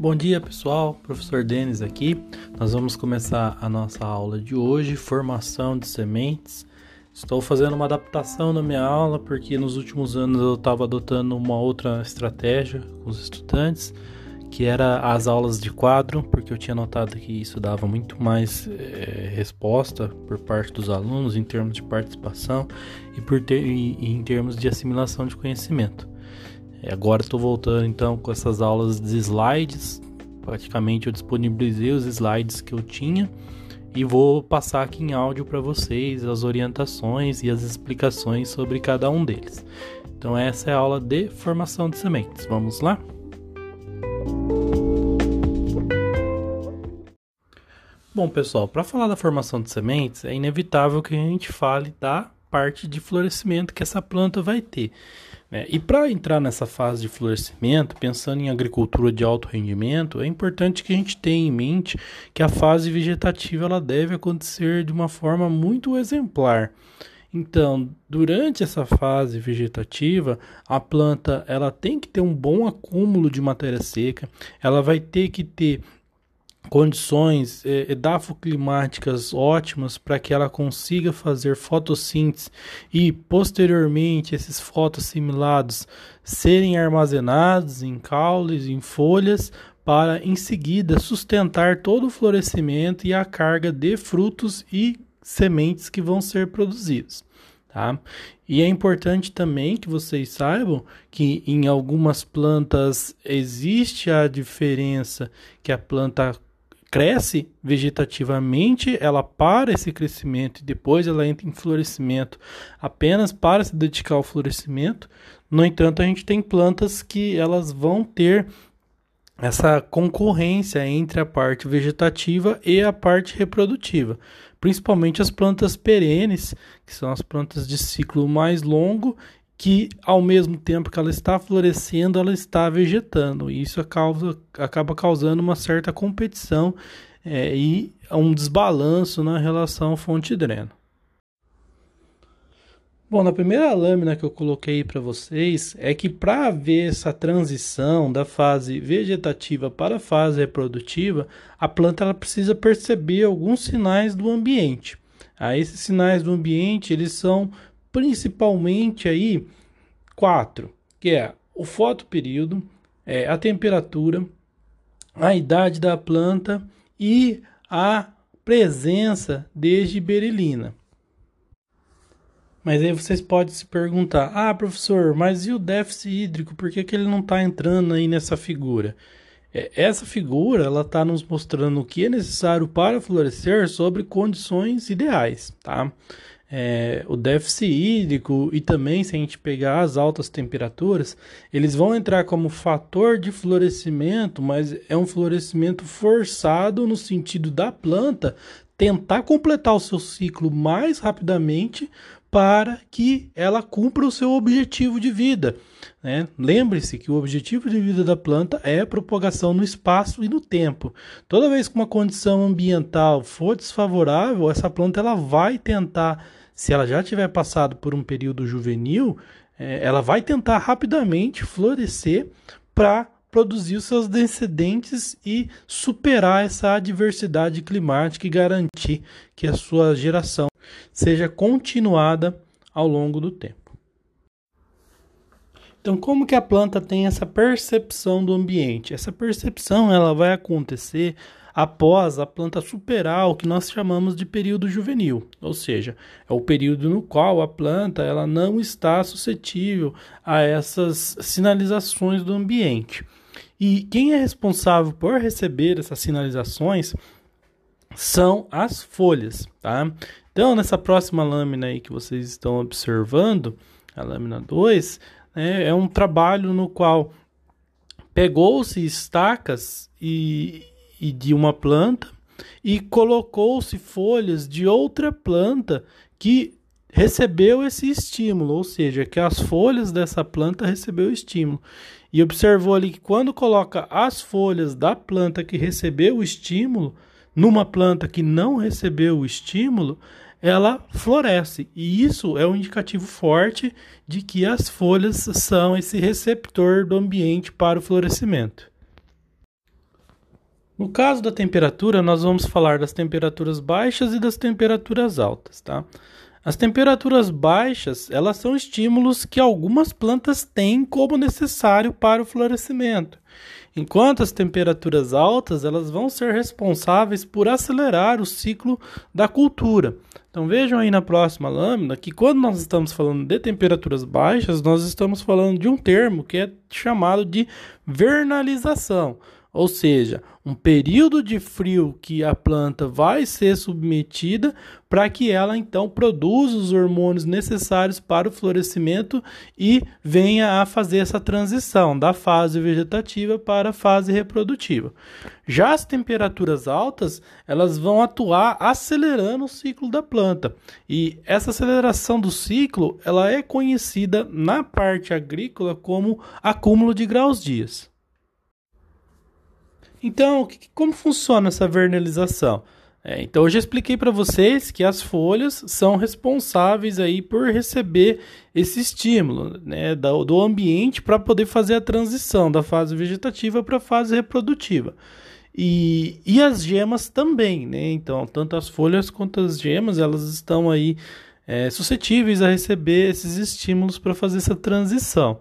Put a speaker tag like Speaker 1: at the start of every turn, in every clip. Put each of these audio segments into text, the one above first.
Speaker 1: Bom dia pessoal, professor Denis aqui. Nós vamos começar a nossa aula de hoje, formação de sementes. Estou fazendo uma adaptação na minha aula porque nos últimos anos eu estava adotando uma outra estratégia com os estudantes, que era as aulas de quadro, porque eu tinha notado que isso dava muito mais é, resposta por parte dos alunos em termos de participação e, por ter, e, e em termos de assimilação de conhecimento. Agora estou voltando então com essas aulas de slides. Praticamente eu disponibilizei os slides que eu tinha e vou passar aqui em áudio para vocês as orientações e as explicações sobre cada um deles. Então essa é a aula de formação de sementes. Vamos lá? Bom, pessoal, para falar da formação de sementes, é inevitável que a gente fale da parte de florescimento que essa planta vai ter. Né? E para entrar nessa fase de florescimento, pensando em agricultura de alto rendimento, é importante que a gente tenha em mente que a fase vegetativa ela deve acontecer de uma forma muito exemplar. Então, durante essa fase vegetativa, a planta ela tem que ter um bom acúmulo de matéria seca, ela vai ter que ter condições é, edafoclimáticas ótimas para que ela consiga fazer fotossíntese e posteriormente esses fotossimilados serem armazenados em caules, em folhas, para em seguida sustentar todo o florescimento e a carga de frutos e sementes que vão ser produzidos. Tá? E é importante também que vocês saibam que em algumas plantas existe a diferença que a planta cresce vegetativamente, ela para esse crescimento e depois ela entra em florescimento apenas para se dedicar ao florescimento. No entanto, a gente tem plantas que elas vão ter essa concorrência entre a parte vegetativa e a parte reprodutiva, principalmente as plantas perenes, que são as plantas de ciclo mais longo que ao mesmo tempo que ela está florescendo, ela está vegetando. Isso causa, acaba causando uma certa competição é, e um desbalanço na relação fonte-dreno. Bom, na primeira lâmina que eu coloquei para vocês é que para haver essa transição da fase vegetativa para a fase reprodutiva, a planta ela precisa perceber alguns sinais do ambiente. Ah, esses sinais do ambiente eles são principalmente aí quatro, que é o fotoperíodo, é, a temperatura, a idade da planta e a presença de giberelina. Mas aí vocês podem se perguntar: ah, professor, mas e o déficit hídrico? Por que, que ele não está entrando aí nessa figura? É, essa figura ela está nos mostrando o que é necessário para florescer sobre condições ideais, tá? É, o déficit hídrico e também, se a gente pegar as altas temperaturas, eles vão entrar como fator de florescimento, mas é um florescimento forçado no sentido da planta tentar completar o seu ciclo mais rapidamente para que ela cumpra o seu objetivo de vida. Né? Lembre-se que o objetivo de vida da planta é propagação no espaço e no tempo. Toda vez que uma condição ambiental for desfavorável, essa planta ela vai tentar se ela já tiver passado por um período juvenil, é, ela vai tentar rapidamente florescer para produzir os seus descendentes e superar essa adversidade climática e garantir que a sua geração seja continuada ao longo do tempo. Então, como que a planta tem essa percepção do ambiente? Essa percepção ela vai acontecer após a planta superar o que nós chamamos de período juvenil, ou seja, é o período no qual a planta ela não está suscetível a essas sinalizações do ambiente. E quem é responsável por receber essas sinalizações são as folhas, tá? Então, nessa próxima lâmina aí que vocês estão observando, a lâmina 2, né, é um trabalho no qual pegou-se estacas e, e de uma planta e colocou-se folhas de outra planta que recebeu esse estímulo, ou seja, que as folhas dessa planta recebeu estímulo. E observou ali que quando coloca as folhas da planta que recebeu o estímulo numa planta que não recebeu o estímulo, ela floresce. E isso é um indicativo forte de que as folhas são esse receptor do ambiente para o florescimento. No caso da temperatura, nós vamos falar das temperaturas baixas e das temperaturas altas, tá? As temperaturas baixas, elas são estímulos que algumas plantas têm como necessário para o florescimento, enquanto as temperaturas altas, elas vão ser responsáveis por acelerar o ciclo da cultura. Então vejam aí na próxima lâmina que quando nós estamos falando de temperaturas baixas, nós estamos falando de um termo que é chamado de vernalização ou seja, um período de frio que a planta vai ser submetida para que ela então produza os hormônios necessários para o florescimento e venha a fazer essa transição da fase vegetativa para a fase reprodutiva. Já as temperaturas altas, elas vão atuar acelerando o ciclo da planta. E essa aceleração do ciclo, ela é conhecida na parte agrícola como acúmulo de graus dias. Então, como funciona essa vernalização? É, então, eu já expliquei para vocês que as folhas são responsáveis aí por receber esse estímulo né, do, do ambiente para poder fazer a transição da fase vegetativa para a fase reprodutiva. E, e as gemas também, né? Então, tanto as folhas quanto as gemas, elas estão aí é, suscetíveis a receber esses estímulos para fazer essa transição.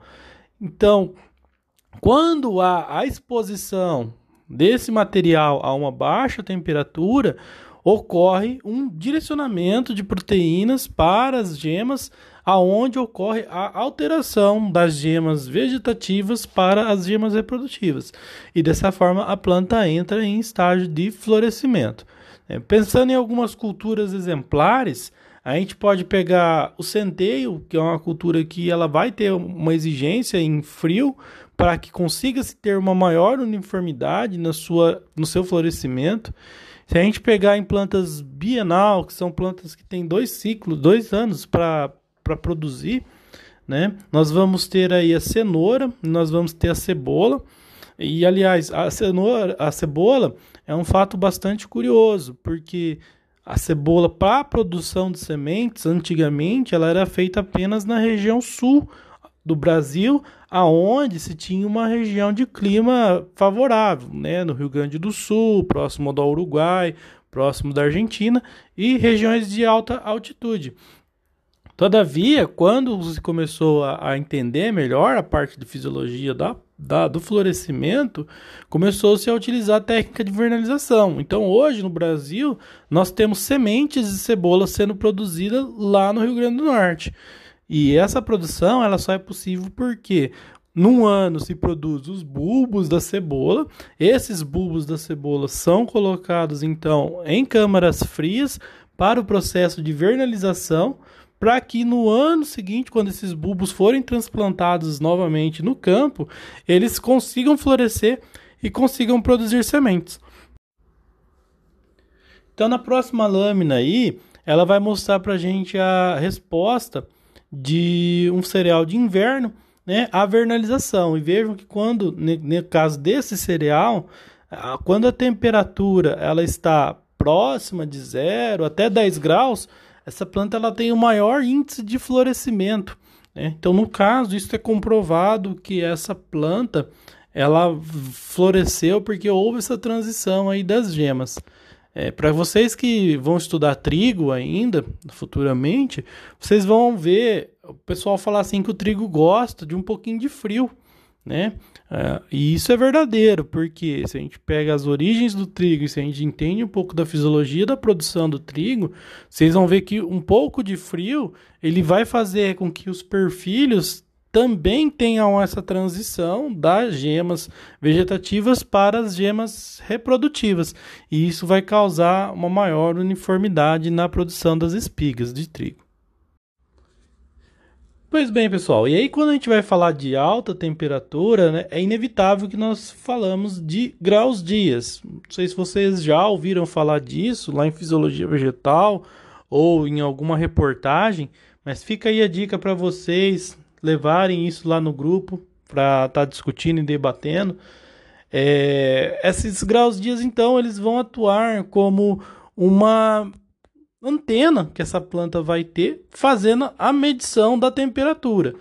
Speaker 1: Então, quando há a exposição desse material a uma baixa temperatura, ocorre um direcionamento de proteínas para as gemas, aonde ocorre a alteração das gemas vegetativas para as gemas reprodutivas. E dessa forma a planta entra em estágio de florescimento. É, pensando em algumas culturas exemplares, a gente pode pegar o centeio, que é uma cultura que ela vai ter uma exigência em frio, para que consiga se ter uma maior uniformidade na sua, no seu florescimento. Se a gente pegar em plantas bienal, que são plantas que têm dois ciclos, dois anos para produzir, né? Nós vamos ter aí a cenoura, nós vamos ter a cebola. E aliás, a cenoura, a cebola é um fato bastante curioso, porque a cebola para a produção de sementes, antigamente, ela era feita apenas na região sul do Brasil, aonde se tinha uma região de clima favorável, né, no Rio Grande do Sul, próximo do Uruguai, próximo da Argentina e regiões de alta altitude. Todavia, quando se começou a, a entender melhor a parte de fisiologia da, da, do florescimento, começou-se a utilizar a técnica de vernalização. Então, hoje no Brasil, nós temos sementes de cebola sendo produzidas lá no Rio Grande do Norte. E essa produção ela só é possível porque num ano se produz os bulbos da cebola. Esses bulbos da cebola são colocados então em câmaras frias para o processo de vernalização, para que no ano seguinte, quando esses bulbos forem transplantados novamente no campo, eles consigam florescer e consigam produzir sementes. Então, na próxima lâmina aí, ela vai mostrar para gente a resposta de um cereal de inverno, né, a vernalização. E vejam que quando, no caso desse cereal, quando a temperatura ela está próxima de zero até 10 graus, essa planta ela tem o maior índice de florescimento. Né? Então, no caso, isso é comprovado que essa planta ela floresceu porque houve essa transição aí das gemas. É, Para vocês que vão estudar trigo ainda, futuramente, vocês vão ver o pessoal falar assim que o trigo gosta de um pouquinho de frio, né? É, e isso é verdadeiro, porque se a gente pega as origens do trigo e se a gente entende um pouco da fisiologia da produção do trigo, vocês vão ver que um pouco de frio ele vai fazer com que os perfilhos também tenham essa transição das gemas vegetativas para as gemas reprodutivas, e isso vai causar uma maior uniformidade na produção das espigas de trigo. Pois bem, pessoal, e aí quando a gente vai falar de alta temperatura, né, é inevitável que nós falamos de graus dias. Não sei se vocês já ouviram falar disso lá em Fisiologia Vegetal ou em alguma reportagem, mas fica aí a dica para vocês levarem isso lá no grupo para estar tá discutindo e debatendo. É, esses graus dias, então, eles vão atuar como uma antena que essa planta vai ter, fazendo a medição da temperatura.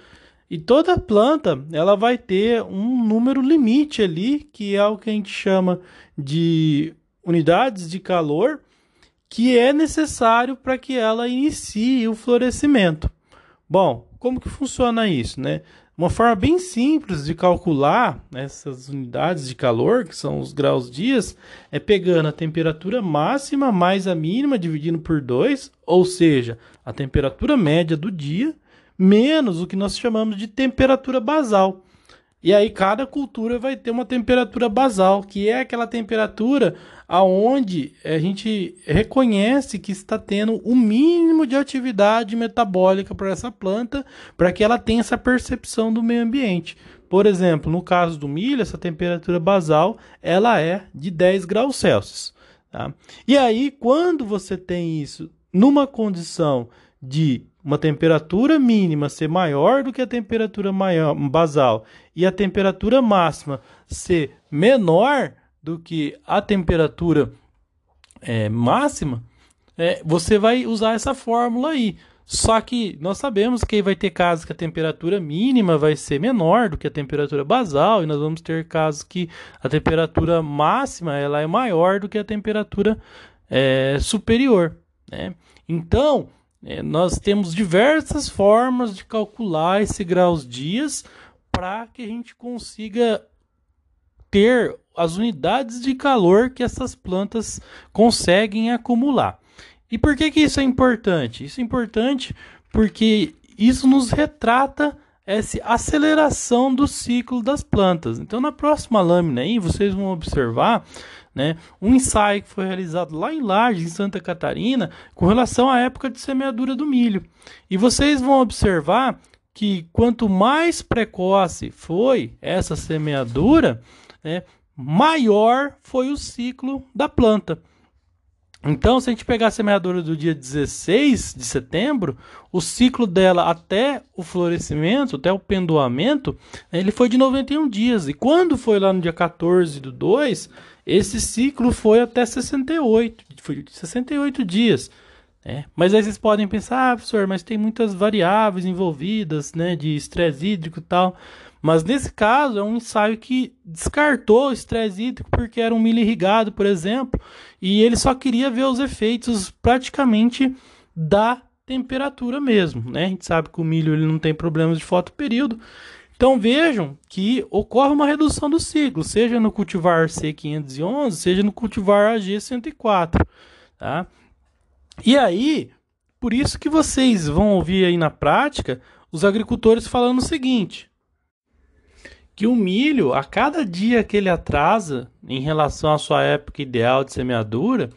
Speaker 1: E toda planta ela vai ter um número limite ali, que é o que a gente chama de unidades de calor, que é necessário para que ela inicie o florescimento. Bom, como que funciona isso, né? Uma forma bem simples de calcular essas unidades de calor, que são os graus dias, é pegando a temperatura máxima mais a mínima dividindo por 2, ou seja, a temperatura média do dia, menos o que nós chamamos de temperatura basal. E aí cada cultura vai ter uma temperatura basal, que é aquela temperatura aonde a gente reconhece que está tendo o mínimo de atividade metabólica para essa planta, para que ela tenha essa percepção do meio ambiente. Por exemplo, no caso do milho, essa temperatura basal ela é de 10 graus Celsius. Tá? E aí, quando você tem isso numa condição de uma temperatura mínima ser maior do que a temperatura maior, basal e a temperatura máxima ser menor, do que a temperatura é, máxima, é, você vai usar essa fórmula aí. Só que nós sabemos que vai ter casos que a temperatura mínima vai ser menor do que a temperatura basal, e nós vamos ter casos que a temperatura máxima ela é maior do que a temperatura é, superior. Né? Então, é, nós temos diversas formas de calcular esse graus dias para que a gente consiga ter as unidades de calor que essas plantas conseguem acumular. E por que, que isso é importante? Isso é importante porque isso nos retrata essa aceleração do ciclo das plantas. Então, na próxima lâmina aí, vocês vão observar né, um ensaio que foi realizado lá em Laje, em Santa Catarina, com relação à época de semeadura do milho. E vocês vão observar que quanto mais precoce foi essa semeadura, né, maior foi o ciclo da planta. Então, se a gente pegar a semeadura do dia 16 de setembro, o ciclo dela até o florescimento, até o pendoamento, ele foi de 91 dias. E quando foi lá no dia 14 do 2, esse ciclo foi até 68, foi 68 dias. Né? Mas aí vocês podem pensar, ah, professor, mas tem muitas variáveis envolvidas, né, de estresse hídrico e tal. Mas nesse caso é um ensaio que descartou o estresse hídrico porque era um milho irrigado, por exemplo, e ele só queria ver os efeitos praticamente da temperatura mesmo, né? A gente sabe que o milho ele não tem problemas de fotoperíodo. Então vejam que ocorre uma redução do ciclo, seja no cultivar C511, seja no cultivar AG104, tá? E aí, por isso que vocês vão ouvir aí na prática os agricultores falando o seguinte: que o milho, a cada dia que ele atrasa em relação à sua época ideal de semeadura,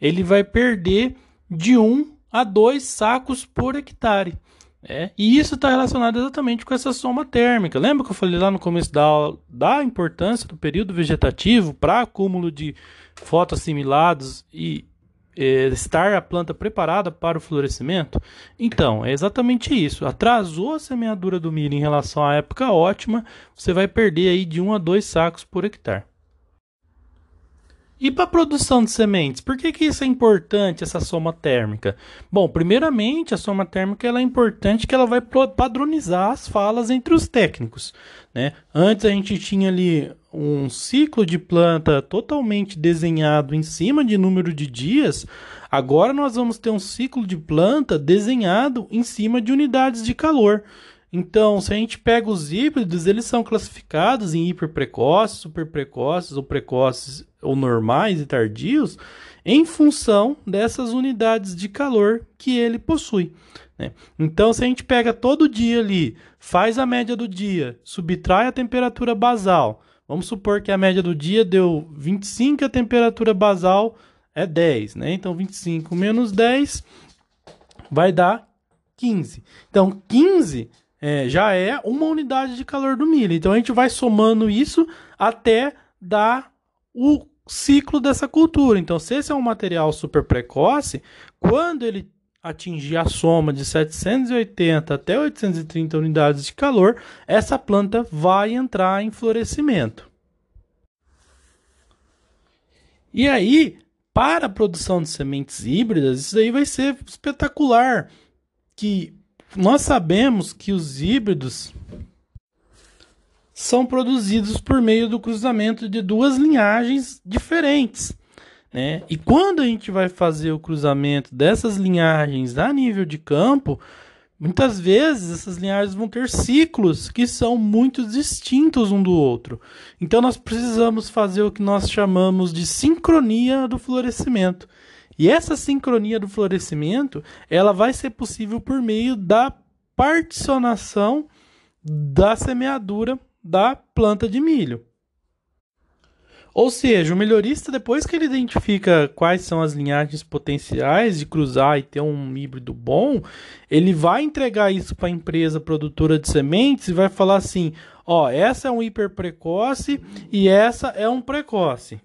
Speaker 1: ele vai perder de 1 a 2 sacos por hectare. É, e isso está relacionado exatamente com essa soma térmica. Lembra que eu falei lá no começo da aula da importância do período vegetativo para acúmulo de fotoassimilados e estar a planta preparada para o florescimento? Então, é exatamente isso. Atrasou a semeadura do milho em relação à época ótima, você vai perder aí de 1 a 2 sacos por hectare. E para a produção de sementes, por que, que isso é importante, essa soma térmica? Bom, primeiramente, a soma térmica ela é importante que ela vai padronizar as falas entre os técnicos. Né? Antes a gente tinha ali um ciclo de planta totalmente desenhado em cima de número de dias, agora nós vamos ter um ciclo de planta desenhado em cima de unidades de calor. Então, se a gente pega os híbridos, eles são classificados em hiperprecoces, superprecoces ou precoces ou normais e tardios em função dessas unidades de calor que ele possui. Né? Então, se a gente pega todo dia ali, faz a média do dia, subtrai a temperatura basal, vamos supor que a média do dia deu 25 e a temperatura basal é 10, né? Então, 25 menos 10 vai dar 15. Então, 15 é, já é uma unidade de calor do milho. Então a gente vai somando isso até dar o ciclo dessa cultura. Então, se esse é um material super precoce, quando ele atingir a soma de 780 até 830 unidades de calor, essa planta vai entrar em florescimento. E aí, para a produção de sementes híbridas, isso aí vai ser espetacular, que nós sabemos que os híbridos são produzidos por meio do cruzamento de duas linhagens diferentes. Né? E quando a gente vai fazer o cruzamento dessas linhagens a nível de campo, muitas vezes essas linhagens vão ter ciclos que são muito distintos um do outro. Então nós precisamos fazer o que nós chamamos de sincronia do florescimento. E essa sincronia do florescimento, ela vai ser possível por meio da particionação da semeadura da planta de milho. Ou seja, o melhorista, depois que ele identifica quais são as linhagens potenciais de cruzar e ter um híbrido bom, ele vai entregar isso para a empresa produtora de sementes e vai falar assim: ó, essa é um hiper precoce e essa é um precoce.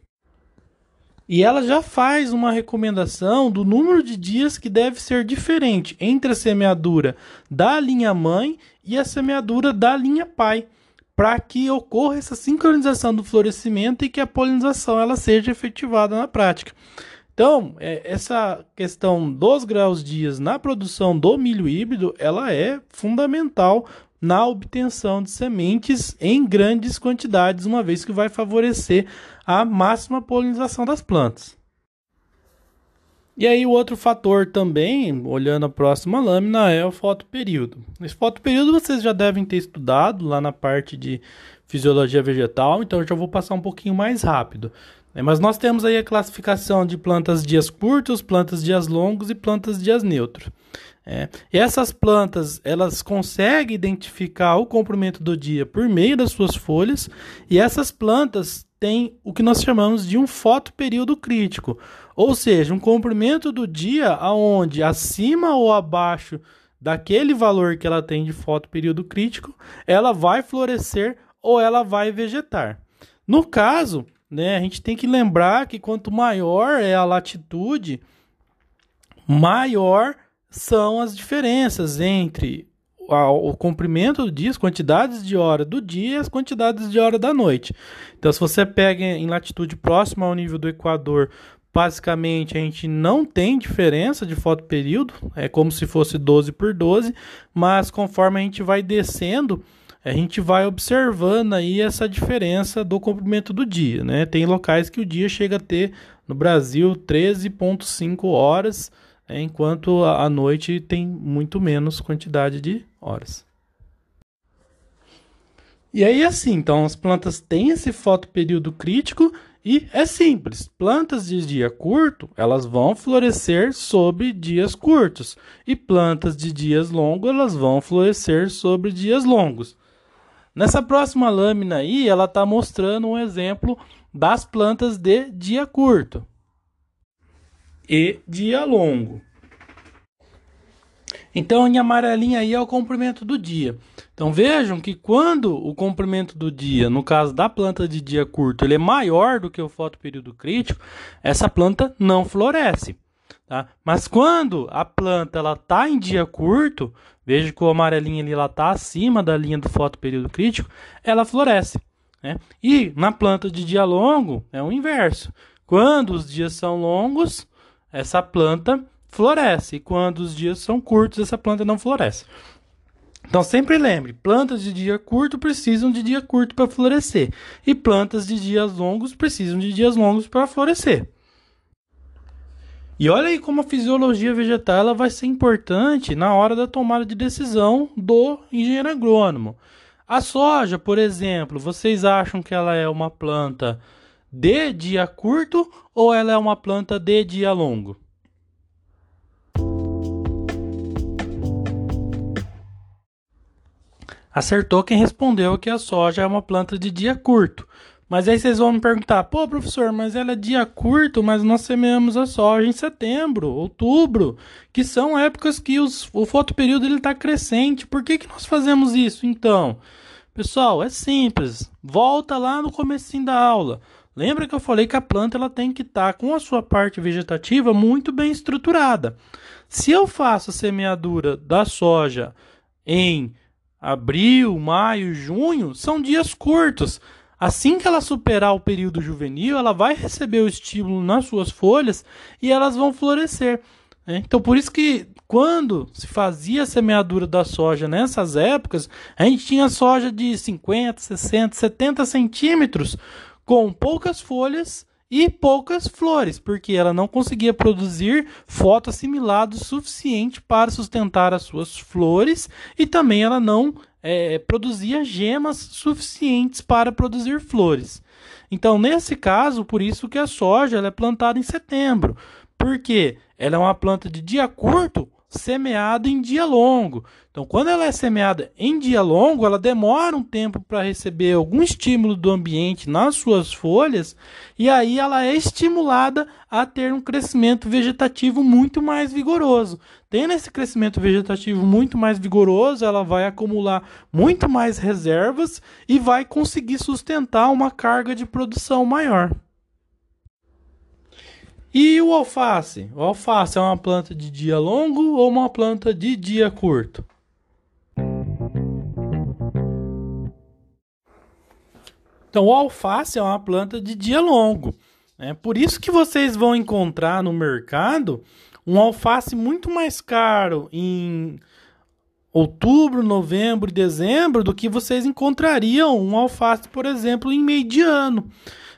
Speaker 1: E ela já faz uma recomendação do número de dias que deve ser diferente entre a semeadura da linha mãe e a semeadura da linha pai para que ocorra essa sincronização do florescimento e que a polinização ela seja efetivada na prática. Então, é, essa questão dos graus dias na produção do milho híbrido, ela é fundamental na obtenção de sementes em grandes quantidades, uma vez que vai favorecer a máxima polinização das plantas. E aí o outro fator também, olhando a próxima lâmina, é o fotoperíodo. Esse fotoperíodo vocês já devem ter estudado lá na parte de fisiologia vegetal, então eu já vou passar um pouquinho mais rápido. Né? Mas nós temos aí a classificação de plantas dias curtos, plantas dias longos e plantas dias neutros. É. E essas plantas elas conseguem identificar o comprimento do dia por meio das suas folhas, e essas plantas têm o que nós chamamos de um fotoperíodo crítico. Ou seja, um comprimento do dia aonde acima ou abaixo daquele valor que ela tem de foto período crítico, ela vai florescer ou ela vai vegetar. No caso, né, a gente tem que lembrar que quanto maior é a latitude, maior são as diferenças entre o comprimento do dia, as quantidades de hora do dia e as quantidades de hora da noite. Então, se você pega em latitude próxima ao nível do Equador Basicamente, a gente não tem diferença de fotoperíodo, é como se fosse 12 por 12, mas conforme a gente vai descendo, a gente vai observando aí essa diferença do comprimento do dia, né? Tem locais que o dia chega a ter no Brasil 13.5 horas, né? enquanto a noite tem muito menos quantidade de horas. E aí assim, então as plantas têm esse fotoperíodo crítico e é simples, plantas de dia curto, elas vão florescer sobre dias curtos, e plantas de dias longos, elas vão florescer sobre dias longos. Nessa próxima lâmina aí, ela está mostrando um exemplo das plantas de dia curto e dia longo. Então, em amarelinha aí é o comprimento do dia. Então vejam que quando o comprimento do dia, no caso da planta de dia curto, ele é maior do que o fotoperíodo crítico, essa planta não floresce. Tá? Mas quando a planta ela está em dia curto, veja que o amarelinho ali está acima da linha do fotoperíodo crítico, ela floresce. Né? E na planta de dia longo é o inverso. Quando os dias são longos, essa planta floresce. E quando os dias são curtos, essa planta não floresce. Então sempre lembre, plantas de dia curto precisam de dia curto para florescer e plantas de dias longos precisam de dias longos para florescer. E olha aí como a fisiologia vegetal ela vai ser importante na hora da tomada de decisão do engenheiro agrônomo. A soja, por exemplo, vocês acham que ela é uma planta de dia curto ou ela é uma planta de dia longo? Acertou quem respondeu que a soja é uma planta de dia curto. Mas aí vocês vão me perguntar, pô, professor, mas ela é dia curto, mas nós semeamos a soja em setembro, outubro, que são épocas que os, o fotoperíodo está crescente. Por que, que nós fazemos isso então? Pessoal, é simples. Volta lá no comecinho da aula. Lembra que eu falei que a planta ela tem que estar tá com a sua parte vegetativa muito bem estruturada. Se eu faço a semeadura da soja em abril, maio, junho, são dias curtos. Assim que ela superar o período juvenil, ela vai receber o estímulo nas suas folhas e elas vão florescer. Né? Então, por isso que quando se fazia a semeadura da soja nessas épocas, a gente tinha soja de 50, 60, 70 centímetros com poucas folhas e poucas flores, porque ela não conseguia produzir fotoassimilado suficiente para sustentar as suas flores e também ela não é, produzia gemas suficientes para produzir flores. Então, nesse caso, por isso que a soja é plantada em setembro, porque ela é uma planta de dia curto, semeada em dia longo. Então, quando ela é semeada em dia longo, ela demora um tempo para receber algum estímulo do ambiente nas suas folhas e aí ela é estimulada a ter um crescimento vegetativo muito mais vigoroso. Tendo esse crescimento vegetativo muito mais vigoroso, ela vai acumular muito mais reservas e vai conseguir sustentar uma carga de produção maior. E o alface? O alface é uma planta de dia longo ou uma planta de dia curto? Então, o alface é uma planta de dia longo. É por isso que vocês vão encontrar no mercado um alface muito mais caro em outubro, novembro e dezembro do que vocês encontrariam um alface, por exemplo, em mediano.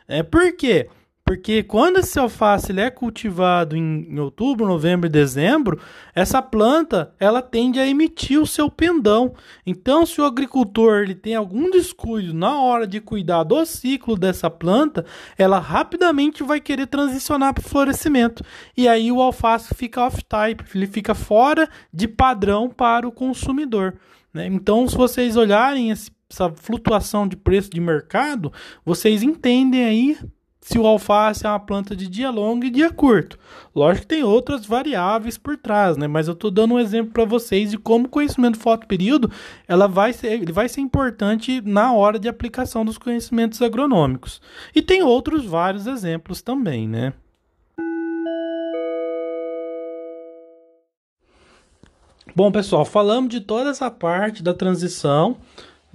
Speaker 1: É por quê? Porque quando esse alface ele é cultivado em, em, outubro, novembro e dezembro, essa planta ela tende a emitir o seu pendão. Então, se o agricultor ele tem algum descuido na hora de cuidar do ciclo dessa planta, ela rapidamente vai querer transicionar para o florescimento. E aí o alface fica off-type, ele fica fora de padrão para o consumidor. Né? Então, se vocês olharem esse, essa flutuação de preço de mercado, vocês entendem aí se o alface é uma planta de dia longo e dia curto. Lógico que tem outras variáveis por trás, né? Mas eu estou dando um exemplo para vocês de como o conhecimento fotoperíodo ela vai ser, ele vai ser importante na hora de aplicação dos conhecimentos agronômicos. E tem outros vários exemplos também, né? Bom, pessoal, falamos de toda essa parte da transição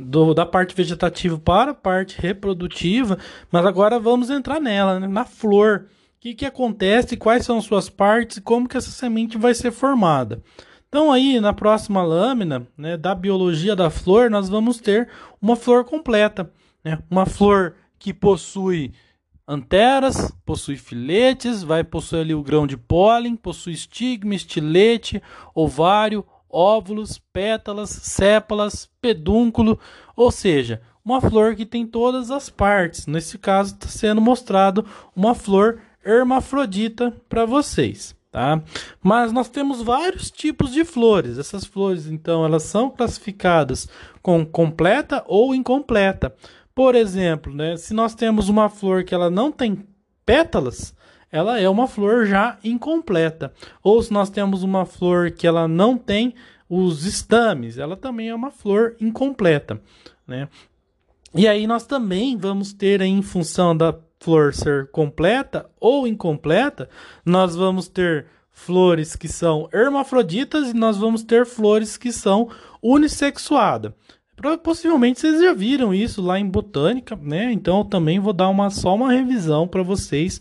Speaker 1: do, da parte vegetativa para a parte reprodutiva, mas agora vamos entrar nela, né? na flor. O que, que acontece, quais são suas partes e como que essa semente vai ser formada. Então aí na próxima lâmina né, da biologia da flor nós vamos ter uma flor completa, né? uma flor que possui anteras, possui filetes, vai possuir ali o grão de pólen, possui estigma, estilete, ovário, óvulos, pétalas, sépalas, pedúnculo, ou seja, uma flor que tem todas as partes. Nesse caso está sendo mostrado uma flor hermafrodita para vocês, tá? Mas nós temos vários tipos de flores. Essas flores, então, elas são classificadas com completa ou incompleta. Por exemplo, né, se nós temos uma flor que ela não tem pétalas, ela é uma flor já incompleta. Ou se nós temos uma flor que ela não tem os estames, ela também é uma flor incompleta, né? E aí nós também vamos ter em função da flor ser completa ou incompleta, nós vamos ter flores que são hermafroditas e nós vamos ter flores que são unissexuadas. Possivelmente vocês já viram isso lá em botânica, né? Então eu também vou dar uma só uma revisão para vocês,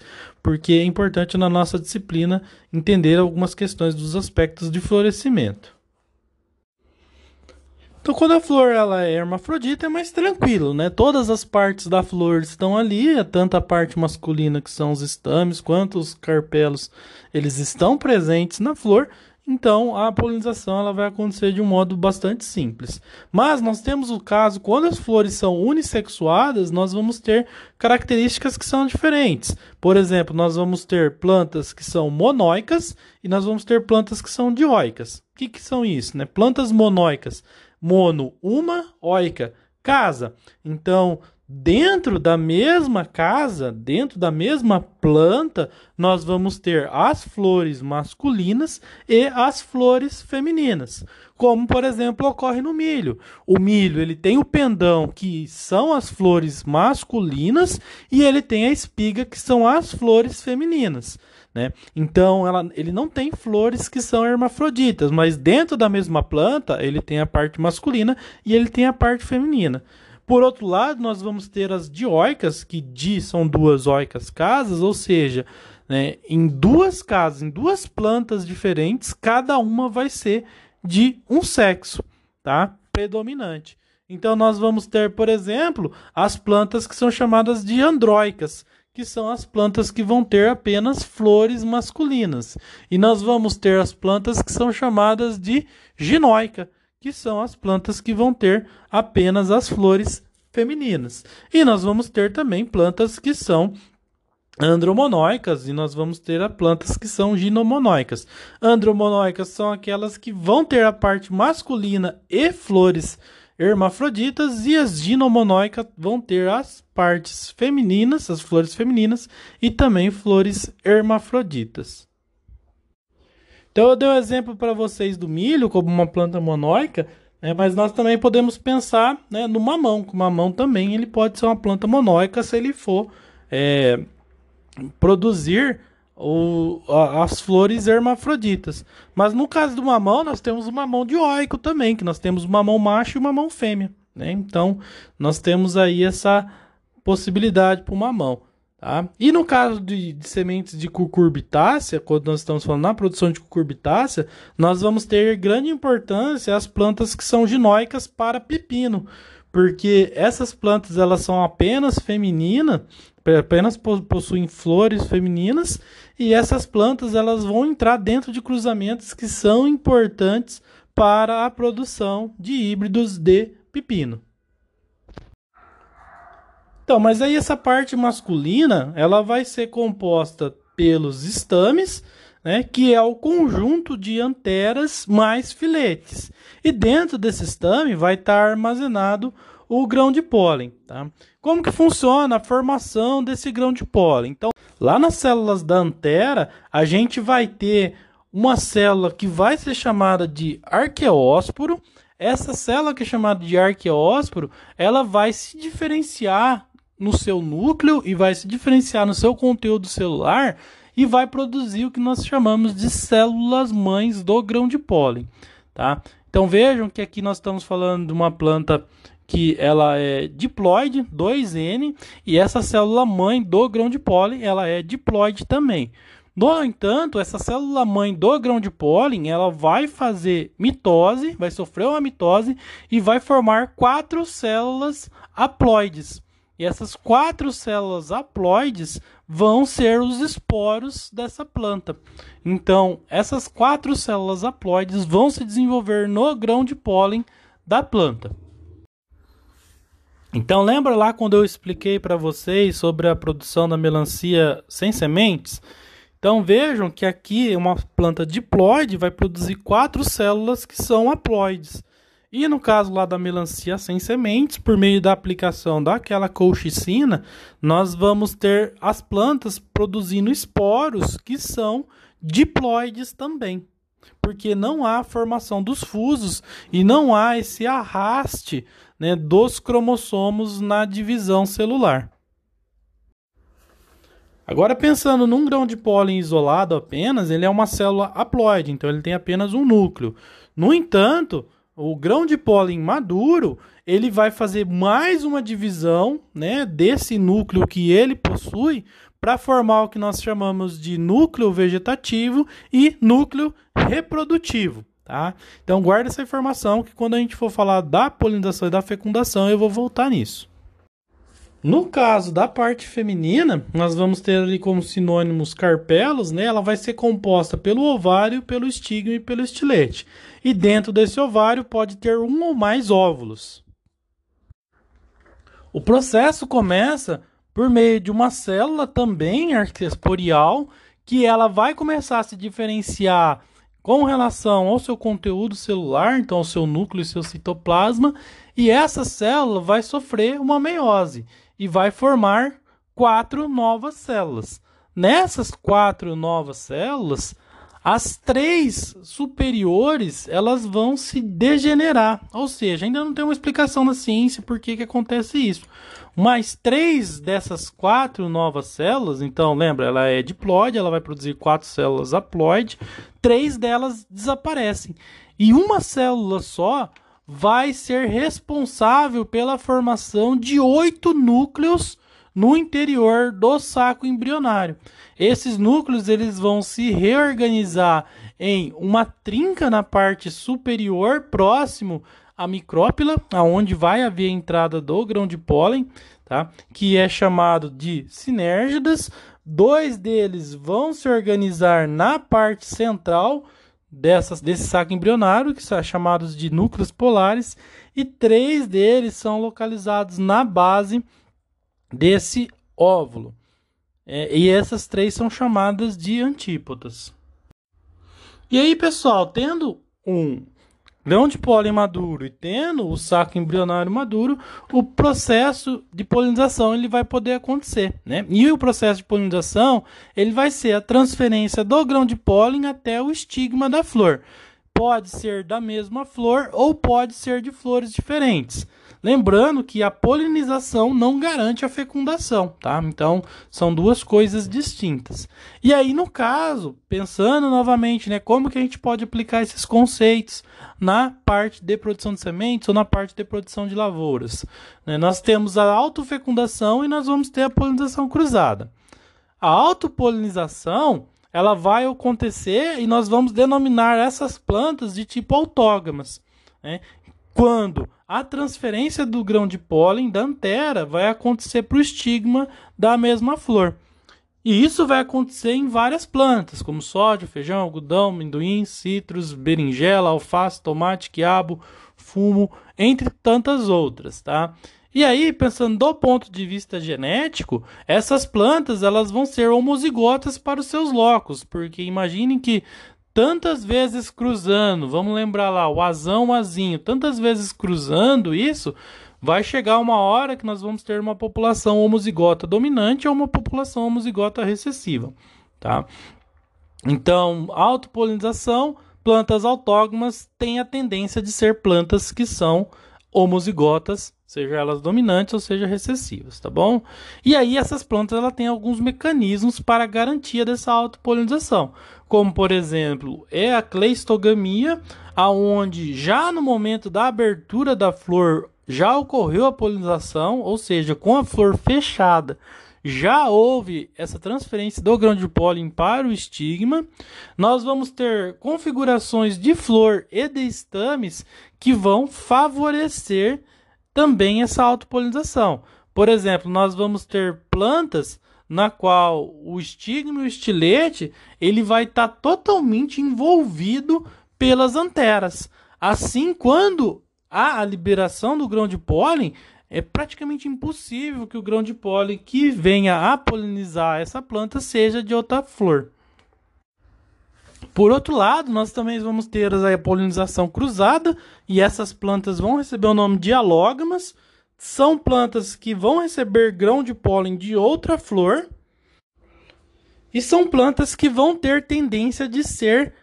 Speaker 1: porque é importante na nossa disciplina entender algumas questões dos aspectos de florescimento. Então, quando a flor ela é hermafrodita, é mais tranquilo, né? Todas as partes da flor estão ali, é tanto a parte masculina, que são os estames, quanto os carpelos, eles estão presentes na flor. Então, a polinização ela vai acontecer de um modo bastante simples. Mas nós temos o caso, quando as flores são unissexuadas, nós vamos ter características que são diferentes. Por exemplo, nós vamos ter plantas que são monóicas e nós vamos ter plantas que são dioicas. O que, que são isso? Né? Plantas monóicas, mono, uma, oica, casa. Então, Dentro da mesma casa, dentro da mesma planta, nós vamos ter as flores masculinas e as flores femininas. Como, por exemplo, ocorre no milho. O milho, ele tem o pendão, que são as flores masculinas, e ele tem a espiga, que são as flores femininas. Né? Então, ela, ele não tem flores que são hermafroditas, mas dentro da mesma planta, ele tem a parte masculina e ele tem a parte feminina. Por outro lado, nós vamos ter as dioicas, que di são duas oicas casas, ou seja, né, em duas casas, em duas plantas diferentes, cada uma vai ser de um sexo, tá? Predominante. Então nós vamos ter, por exemplo, as plantas que são chamadas de andróicas, que são as plantas que vão ter apenas flores masculinas. E nós vamos ter as plantas que são chamadas de ginóica, que são as plantas que vão ter apenas as flores femininas. E nós vamos ter também plantas que são andromonóicas e nós vamos ter a plantas que são ginomonóicas. Andromonóicas são aquelas que vão ter a parte masculina e flores hermafroditas e as ginomonóicas vão ter as partes femininas, as flores femininas e também flores hermafroditas. Então eu dei um exemplo para vocês do milho como uma planta monóica, né, mas nós também podemos pensar né, no mamão, que o mamão também ele pode ser uma planta monóica se ele for é, produzir o, a, as flores hermafroditas. Mas no caso do mamão, nós temos o mamão dioico também, que nós temos o mamão macho e o mamão fêmea. Né? Então, nós temos aí essa possibilidade para o mamão. Tá? E no caso de, de, sementes de cucurbitácea, quando nós estamos falando na produção de cucurbitácea, nós vamos ter grande importância as plantas que são ginóicas para pepino, porque essas plantas elas são apenas femininas, apenas possuem flores femininas e essas plantas elas vão entrar dentro de cruzamentos que são importantes para a produção de híbridos de pepino. Então, mas aí essa parte masculina, ela vai ser composta pelos estames, né, que é o conjunto de anteras mais filetes. E dentro desse estame vai estar armazenado o grão de pólen, tá? Como que funciona a formação desse grão de pólen? Então, lá nas células da antera, a gente vai ter uma célula que vai ser chamada de arqueósporo. Essa célula que é chamada de arqueósporo, ela vai se diferenciar no seu núcleo e vai se diferenciar no seu conteúdo celular e vai produzir o que nós chamamos de células mães do grão de pólen, tá? Então vejam que aqui nós estamos falando de uma planta que ela é diploide, 2N, e essa célula mãe do grão de pólen, ela é diploide também. No entanto, essa célula mãe do grão de pólen, ela vai fazer mitose, vai sofrer uma mitose e vai formar quatro células haploides. E essas quatro células haploides vão ser os esporos dessa planta. Então, essas quatro células haploides vão se desenvolver no grão de pólen da planta. Então, lembra lá quando eu expliquei para vocês sobre a produção da melancia sem sementes? Então, vejam que aqui uma planta diploide vai produzir quatro células que são haploides. E no caso lá da melancia sem sementes, por meio da aplicação daquela colchicina, nós vamos ter as plantas produzindo esporos que são diploides também. Porque não há formação dos fusos e não há esse arraste né, dos cromossomos na divisão celular. Agora, pensando num grão de pólen isolado apenas, ele é uma célula haploide, então ele tem apenas um núcleo. No entanto, o grão de pólen maduro, ele vai fazer mais uma divisão, né, desse núcleo que ele possui para formar o que nós chamamos de núcleo vegetativo e núcleo reprodutivo, tá? Então guarda essa informação que quando a gente for falar da polinização e da fecundação, eu vou voltar nisso. No caso da parte feminina, nós vamos ter ali como sinônimos carpelos, né? Ela vai ser composta pelo ovário, pelo estigma e pelo estilete. E dentro desse ovário pode ter um ou mais óvulos. O processo começa por meio de uma célula também arquesporial, que ela vai começar a se diferenciar com relação ao seu conteúdo celular, então ao seu núcleo e seu citoplasma, e essa célula vai sofrer uma meiose e vai formar quatro novas células. Nessas quatro novas células, as três superiores elas vão se degenerar, ou seja, ainda não tem uma explicação na ciência por que, que acontece isso. Mas três dessas quatro novas células, então lembra, ela é diploide, ela vai produzir quatro células haploide, três delas desaparecem e uma célula só vai ser responsável pela formação de oito núcleos no interior do saco embrionário. Esses núcleos eles vão se reorganizar em uma trinca na parte superior, próximo à micrópila, aonde vai haver a entrada do grão de pólen, tá? Que é chamado de sinérgidas. Dois deles vão se organizar na parte central dessas, desse saco embrionário, que são chamados de núcleos polares, e três deles são localizados na base desse óvulo. É, e essas três são chamadas de antípodas. E aí, pessoal, tendo um grão de pólen maduro e tendo o saco embrionário maduro, o processo de polinização ele vai poder acontecer, né? E o processo de polinização ele vai ser a transferência do grão de pólen até o estigma da flor. Pode ser da mesma flor ou pode ser de flores diferentes. Lembrando que a polinização não garante a fecundação, tá? Então, são duas coisas distintas. E aí, no caso, pensando novamente, né, como que a gente pode aplicar esses conceitos na parte de produção de sementes ou na parte de produção de lavouras? Né, nós temos a autofecundação e nós vamos ter a polinização cruzada. A autopolinização ela vai acontecer e nós vamos denominar essas plantas de tipo autógamas. Né? Quando a transferência do grão de pólen da antera vai acontecer para o estigma da mesma flor. E isso vai acontecer em várias plantas, como soja, feijão, algodão, amendoim, citros, berinjela, alface, tomate, quiabo, fumo, entre tantas outras, tá? E aí, pensando do ponto de vista genético, essas plantas elas vão ser homozigotas para os seus locos, porque imaginem que tantas vezes cruzando, vamos lembrar lá, o azão, o azinho, tantas vezes cruzando isso, vai chegar uma hora que nós vamos ter uma população homozigota dominante ou uma população homozigota recessiva, tá? Então, autopolinização, plantas autógonas têm a tendência de ser plantas que são homozigotas, seja elas dominantes ou seja recessivas, tá bom? E aí essas plantas ela têm alguns mecanismos para garantia dessa autopolinização como por exemplo é a cleistogamia, aonde já no momento da abertura da flor já ocorreu a polinização, ou seja, com a flor fechada já houve essa transferência do grão de pólen para o estigma. Nós vamos ter configurações de flor e de estames que vão favorecer também essa autopolinização. Por exemplo, nós vamos ter plantas na qual o estigma e o estilete ele vai estar tá totalmente envolvido pelas anteras. Assim, quando há a liberação do grão de pólen, é praticamente impossível que o grão de pólen que venha a polinizar essa planta seja de outra flor. Por outro lado, nós também vamos ter a polinização cruzada e essas plantas vão receber o nome de alógamas são plantas que vão receber grão de pólen de outra flor e são plantas que vão ter tendência de ser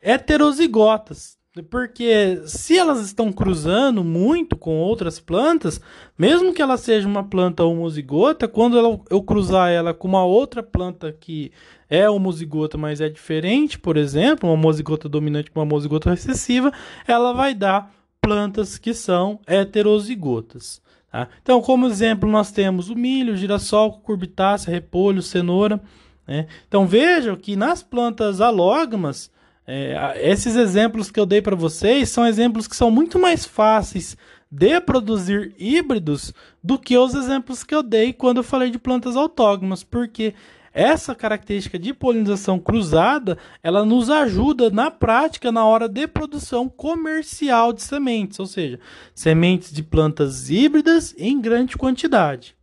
Speaker 1: heterozigotas. Porque se elas estão cruzando muito com outras plantas, mesmo que ela seja uma planta homozigota, quando eu cruzar ela com uma outra planta que é homozigota, mas é diferente, por exemplo, uma homozigota dominante com uma homozigota recessiva, ela vai dar plantas que são heterozigotas. Tá? Então, como exemplo, nós temos o milho, girassol, curbitácea, repolho, cenoura. Né? Então, vejam que nas plantas alógamas, é, esses exemplos que eu dei para vocês são exemplos que são muito mais fáceis de produzir híbridos do que os exemplos que eu dei quando eu falei de plantas autógonas, porque essa característica de polinização cruzada, ela nos ajuda na prática na hora de produção comercial de sementes, ou seja, sementes de plantas híbridas em grande quantidade.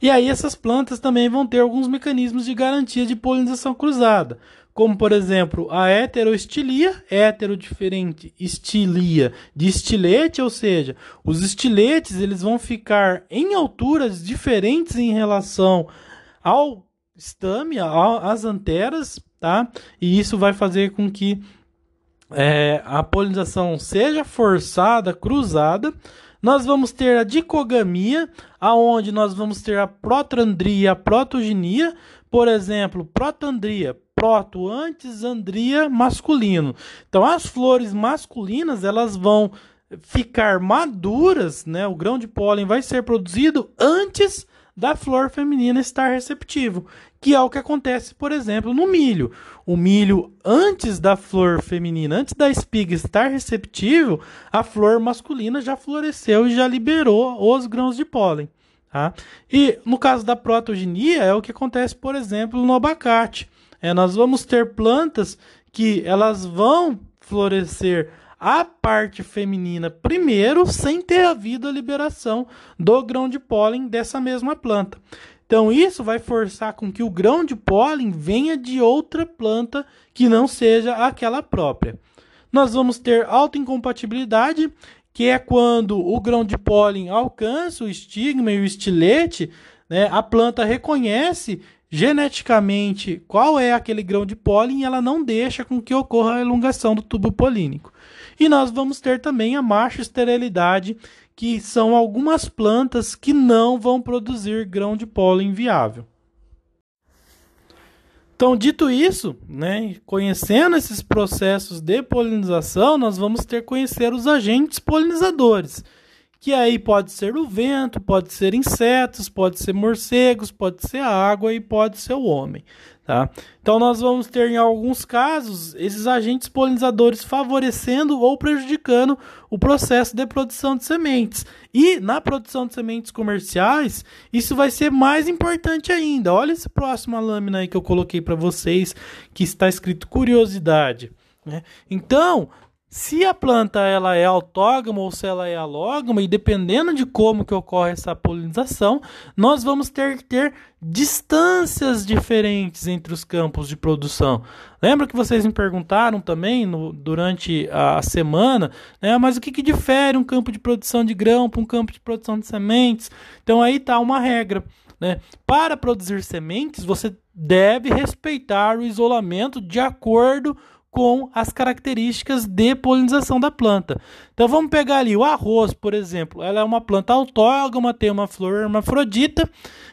Speaker 1: E aí essas plantas também vão ter alguns mecanismos de garantia de polinização cruzada, como por exemplo a heteroestilia, hetero diferente, estilia de estilete, ou seja, os estiletes eles vão ficar em alturas diferentes em relação ao estame, às anteras, tá? E isso vai fazer com que é, a polinização seja forçada, cruzada. Nós vamos ter a dicogamia, aonde nós vamos ter a protandria e a protogenia. Por exemplo, protandria, proto antes andria masculino. Então as flores masculinas, elas vão ficar maduras, né? O grão de pólen vai ser produzido antes da flor feminina estar receptivo, que é o que acontece, por exemplo, no milho. O milho, antes da flor feminina, antes da espiga estar receptível, a flor masculina já floresceu e já liberou os grãos de pólen. Tá? E no caso da protogenia, é o que acontece, por exemplo, no abacate. É, nós vamos ter plantas que elas vão florescer a parte feminina primeiro, sem ter havido a liberação do grão de pólen dessa mesma planta. Então, isso vai forçar com que o grão de pólen venha de outra planta que não seja aquela própria. Nós vamos ter autoincompatibilidade, que é quando o grão de pólen alcança o estigma e o estilete, né, a planta reconhece geneticamente qual é aquele grão de pólen e ela não deixa com que ocorra a elongação do tubo polínico. E nós vamos ter também a marcha esterilidade, que são algumas plantas que não vão produzir grão de pólen viável. Então, dito isso, né, conhecendo esses processos de polinização, nós vamos ter que conhecer os agentes polinizadores que aí pode ser o vento, pode ser insetos, pode ser morcegos, pode ser a água e pode ser o homem. Tá? Então nós vamos ter em alguns casos esses agentes polinizadores favorecendo ou prejudicando o processo de produção de sementes. E na produção de sementes comerciais, isso vai ser mais importante ainda. Olha essa próxima lâmina aí que eu coloquei para vocês, que está escrito curiosidade. Né? Então, se a planta ela é autógama ou se ela é alógama, e dependendo de como que ocorre essa polinização, nós vamos ter que ter distâncias diferentes entre os campos de produção. Lembra que vocês me perguntaram também no, durante a semana, né, mas o que, que difere um campo de produção de grão para um campo de produção de sementes? Então aí está uma regra. Né? Para produzir sementes, você deve respeitar o isolamento de acordo com com as características de polinização da planta. Então vamos pegar ali o arroz, por exemplo. Ela é uma planta autógama, tem uma flor hermafrodita.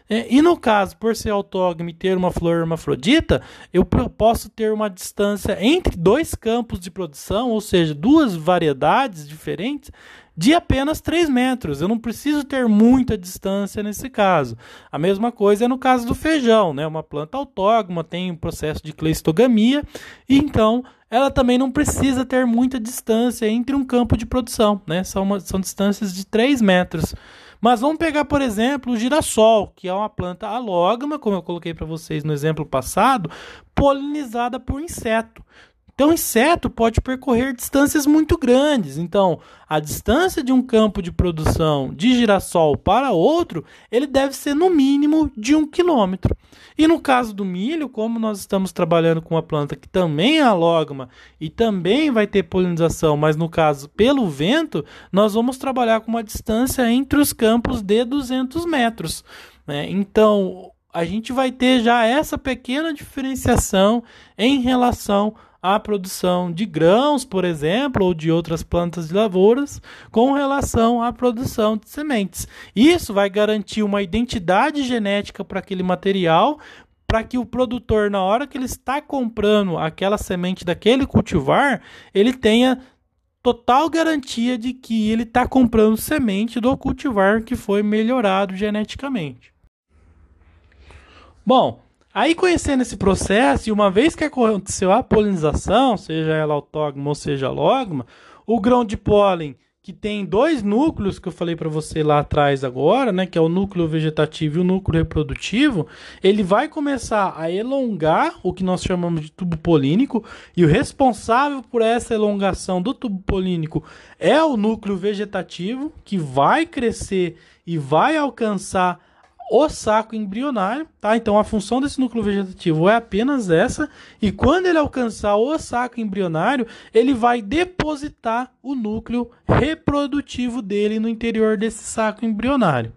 Speaker 1: É, e no caso, por ser autógama e ter uma flor hermafrodita, eu posso ter uma distância entre dois campos de produção, ou seja, duas variedades diferentes, de apenas 3 metros. Eu não preciso ter muita distância nesse caso. A mesma coisa é no caso do feijão, né? Uma planta autógama tem um processo de cleistogamia, e então ela também não precisa ter muita distância entre um campo de produção, né? São, uma, são distâncias de 3 metros. Mas vamos pegar, por exemplo, o girassol, que é uma planta alógama, como eu coloquei para vocês no exemplo passado, polinizada por inseto. Então, o inseto pode percorrer distâncias muito grandes. Então, a distância de um campo de produção de girassol para outro, ele deve ser no mínimo de um quilômetro. E no caso do milho, como nós estamos trabalhando com uma planta que também é alógama e também vai ter polinização, mas no caso pelo vento, nós vamos trabalhar com uma distância entre os campos de 200 metros. Né? Então, a gente vai ter já essa pequena diferenciação em relação a produção de grãos, por exemplo, ou de outras plantas de lavouras, com relação à produção de sementes. Isso vai garantir uma identidade genética para aquele material, para que o produtor, na hora que ele está comprando aquela semente daquele cultivar, ele tenha total garantia de que ele está comprando semente do cultivar que foi melhorado geneticamente. Bom, Aí, conhecendo esse processo, e uma vez que aconteceu a polinização, seja ela autógama ou seja alógama, o grão de pólen, que tem dois núcleos que eu falei para você lá atrás agora, né, que é o núcleo vegetativo e o núcleo reprodutivo, ele vai começar a elongar o que nós chamamos de tubo polínico, e o responsável por essa elongação do tubo polínico é o núcleo vegetativo, que vai crescer e vai alcançar o saco embrionário, tá? Então a função desse núcleo vegetativo é apenas essa, e quando ele alcançar o saco embrionário, ele vai depositar o núcleo reprodutivo dele no interior desse saco embrionário.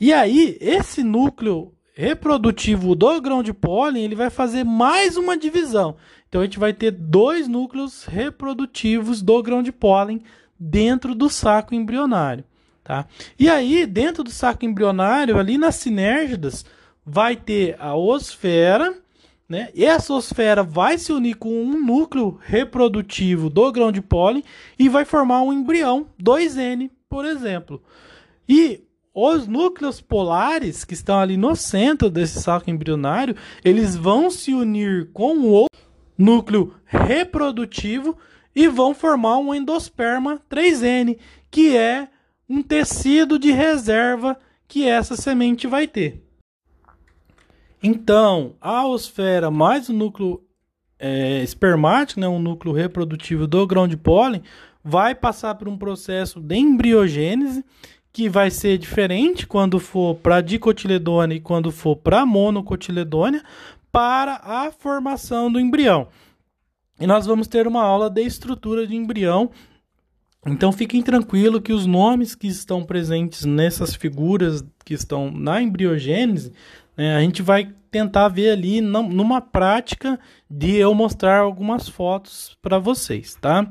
Speaker 1: E aí, esse núcleo reprodutivo do grão de pólen, ele vai fazer mais uma divisão. Então a gente vai ter dois núcleos reprodutivos do grão de pólen dentro do saco embrionário. Tá? E aí, dentro do saco embrionário, ali nas sinérgidas, vai ter a osfera, né? E essa osfera vai se unir com um núcleo reprodutivo do grão de pólen e vai formar um embrião 2N, por exemplo. E os núcleos polares que estão ali no centro desse saco embrionário, eles vão se unir com o núcleo reprodutivo e vão formar um endosperma 3N, que é um tecido de reserva que essa semente vai ter. Então, a osfera mais o núcleo é, espermático, né, um núcleo reprodutivo do grão de pólen, vai passar por um processo de embriogênese que vai ser diferente quando for para dicotiledônia e quando for para monocotiledônia para a formação do embrião. E nós vamos ter uma aula de estrutura de embrião. Então fiquem tranquilos que os nomes que estão presentes nessas figuras que estão na embriogênese, né, a gente vai tentar ver ali numa prática de eu mostrar algumas fotos para vocês, tá?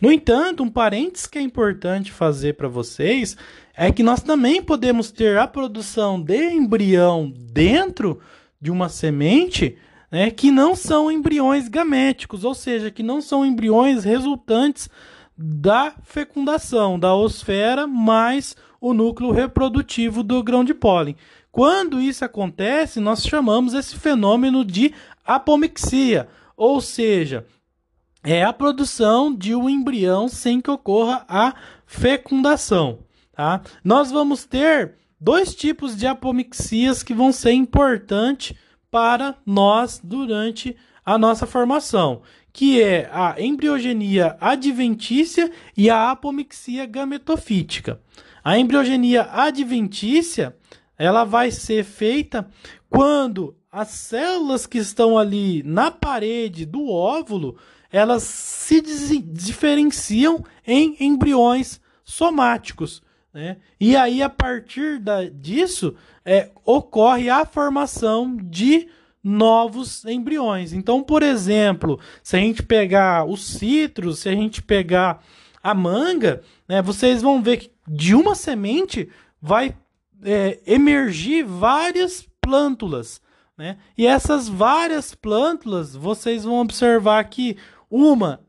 Speaker 1: No entanto, um parênteses que é importante fazer para vocês é que nós também podemos ter a produção de embrião dentro de uma semente né, que não são embriões gaméticos, ou seja, que não são embriões resultantes da fecundação da osfera mais o núcleo reprodutivo do grão de pólen. Quando isso acontece, nós chamamos esse fenômeno de apomixia, ou seja, é a produção de um embrião sem que ocorra a fecundação. Tá? Nós vamos ter dois tipos de apomixias que vão ser importantes para nós durante a nossa formação, que é a embriogenia adventícia e a apomixia gametofítica. A embriogenia adventícia, ela vai ser feita quando as células que estão ali na parede do óvulo elas se diferenciam em embriões somáticos. Né? E aí, a partir da, disso, é, ocorre a formação de novos embriões. Então, por exemplo, se a gente pegar os citros, se a gente pegar a manga, né, vocês vão ver que de uma semente vai é, emergir várias plântulas. Né? E essas várias plântulas, vocês vão observar que uma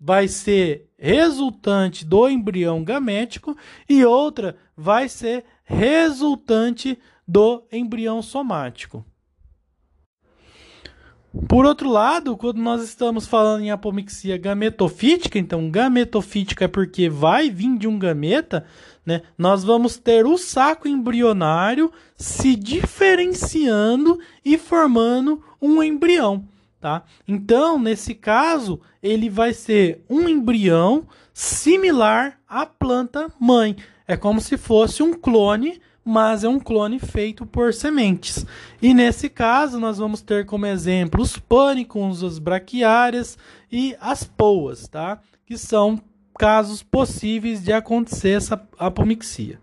Speaker 1: vai ser resultante do embrião gamético e outra vai ser resultante do embrião somático. Por outro lado, quando nós estamos falando em apomixia gametofítica, então gametofítica é porque vai vir de um gameta, né? Nós vamos ter o saco embrionário se diferenciando e formando um embrião tá? Então, nesse caso, ele vai ser um embrião similar à planta mãe. É como se fosse um clone, mas é um clone feito por sementes. E nesse caso, nós vamos ter como exemplo os pânicos, as braquiárias e as poas, tá? Que são casos possíveis de acontecer essa apomixia.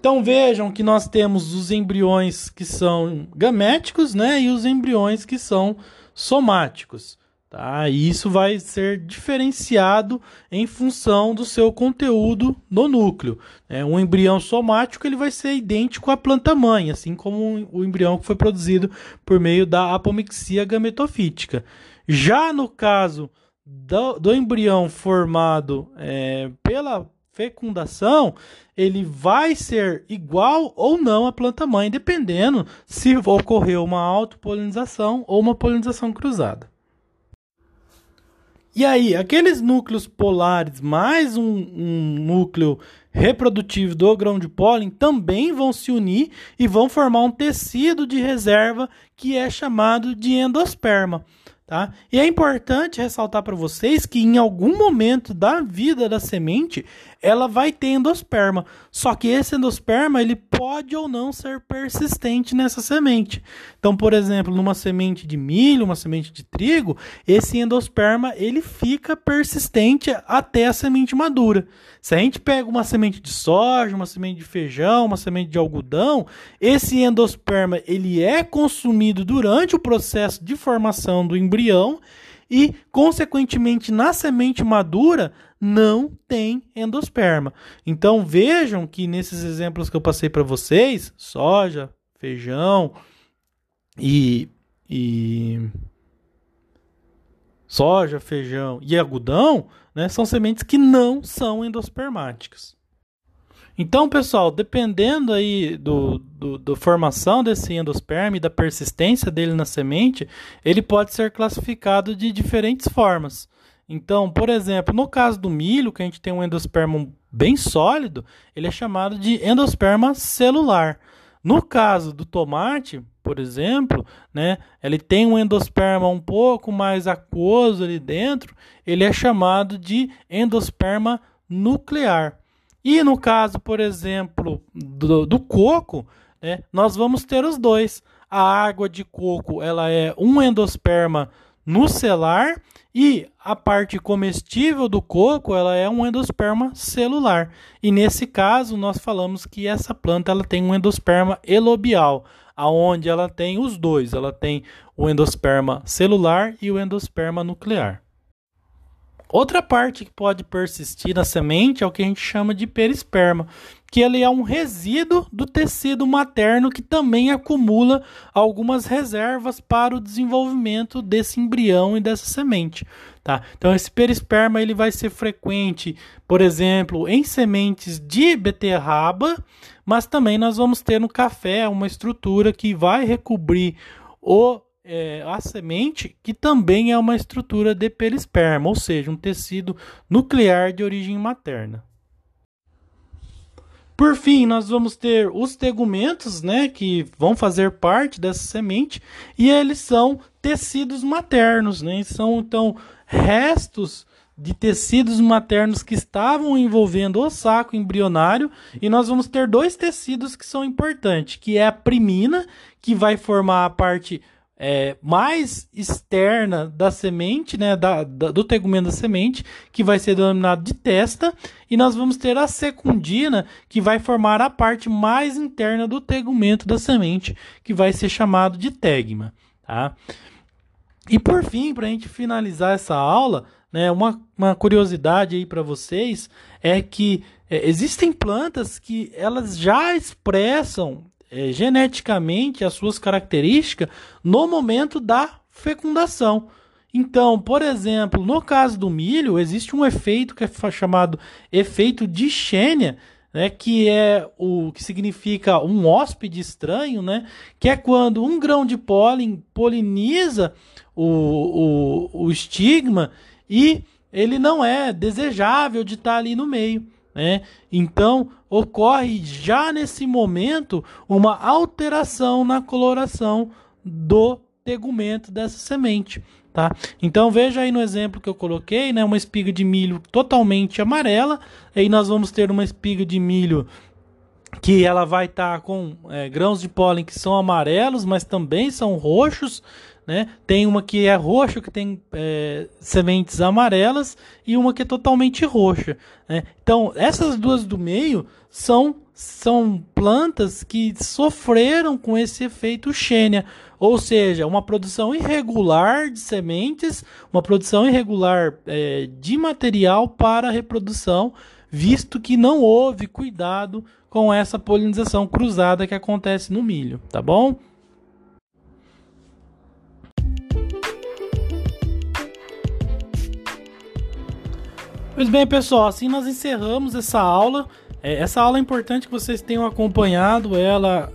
Speaker 1: Então vejam que nós temos os embriões que são gaméticos, né, e os embriões que são somáticos, tá? E isso vai ser diferenciado em função do seu conteúdo no núcleo. Né? Um embrião somático ele vai ser idêntico à planta mãe, assim como o embrião que foi produzido por meio da apomixia gametofítica. Já no caso do, do embrião formado é, pela fecundação, ele vai ser igual ou não à planta mãe, dependendo se ocorreu uma autopolinização ou uma polinização cruzada. E aí, aqueles núcleos polares mais um, um, núcleo reprodutivo do grão de pólen também vão se unir e vão formar um tecido de reserva que é chamado de endosperma. Tá? E é importante ressaltar para vocês que em algum momento da vida da semente ela vai ter endosperma. Só que esse endosperma ele pode ou não ser persistente nessa semente. Então, por exemplo, numa semente de milho, uma semente de trigo, esse endosperma ele fica persistente até a semente madura. Se a gente pega uma semente de soja, uma semente de feijão, uma semente de algodão, esse endosperma ele é consumido durante o processo de formação do embrião e, consequentemente, na semente madura não tem endosperma. Então vejam que nesses exemplos que eu passei para vocês, soja, feijão e, e soja, feijão e algodão, né, são sementes que não são endospermáticas. Então, pessoal, dependendo aí do, do, do, formação desse endosperma e da persistência dele na semente, ele pode ser classificado de diferentes formas. Então, por exemplo, no caso do milho, que a gente tem um endosperma bem sólido, ele é chamado de endosperma celular. No caso do tomate, por exemplo, né, ele tem um endosperma um pouco mais aquoso ali dentro, ele é chamado de endosperma nuclear. E no caso, por exemplo, do, do coco, né, nós vamos ter os dois. A água de coco ela é um endosperma nucelar e a parte comestível do coco ela é um endosperma celular. E nesse caso nós falamos que essa planta ela tem um endosperma elobial, aonde ela tem os dois, ela tem o endosperma celular e o endosperma nuclear. Outra parte que pode persistir na semente é o que a gente chama de perisperma, que ele é um resíduo do tecido materno que também acumula algumas reservas para o desenvolvimento desse embrião e dessa semente. Tá? Então esse perisperma ele vai ser frequente, por exemplo, em sementes de beterraba, mas também nós vamos ter no café uma estrutura que vai recobrir o é, a semente, que também é uma estrutura de perisperma, ou seja, um tecido nuclear de origem materna. Por fim, nós vamos ter os tegumentos, né, que vão fazer parte dessa semente, e eles são tecidos maternos, né? São então restos de tecidos maternos que estavam envolvendo o saco embrionário, e nós vamos ter dois tecidos que são importantes, que é a primina, que vai formar a parte é, mais externa da semente, né, da, da, do tegumento da semente, que vai ser denominado de testa, e nós vamos ter a secundina, que vai formar a parte mais interna do tegumento da semente, que vai ser chamado de tegma. Tá? E por fim, para a gente finalizar essa aula, né, uma, uma curiosidade aí para vocês é que é, existem plantas que elas já expressam é, geneticamente as suas características no momento da fecundação. Então, por exemplo, no caso do milho, existe um efeito que é chamado efeito de Xênia, né, que é o que significa um hóspede estranho, né, que é quando um grão de pólen poliniza o, o, o estigma e ele não é desejável de estar ali no meio. Né? Então, ocorre já nesse momento uma alteração na coloração do tegumento dessa semente. Tá? Então veja aí no exemplo que eu coloquei, né, uma espiga de milho totalmente amarela, aí nós vamos ter uma espiga de milho que ela vai estar tá com é, grãos de pólen que são amarelos, mas também são roxos, né? Tem uma que é roxa, que tem é, sementes amarelas, e uma que é totalmente roxa. Né? Então, essas duas do meio são, são plantas que sofreram com esse efeito Xênia, ou seja, uma produção irregular de sementes, uma produção irregular é, de material para reprodução, visto que não houve cuidado com essa polinização cruzada que acontece no milho, tá bom? Pois bem, pessoal, assim nós encerramos essa aula. É, essa aula é importante que vocês tenham acompanhado ela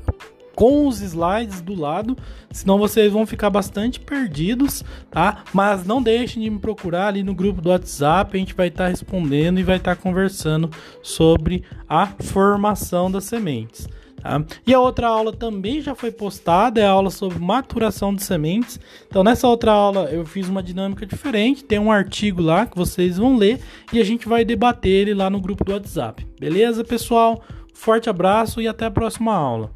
Speaker 1: com os slides do lado, senão vocês vão ficar bastante perdidos, tá? Mas não deixem de me procurar ali no grupo do WhatsApp, a gente vai estar tá respondendo e vai estar tá conversando sobre a formação das sementes. Tá? E a outra aula também já foi postada, é a aula sobre maturação de sementes. Então, nessa outra aula eu fiz uma dinâmica diferente, tem um artigo lá que vocês vão ler e a gente vai debater ele lá no grupo do WhatsApp. Beleza, pessoal? Forte abraço e até a próxima aula.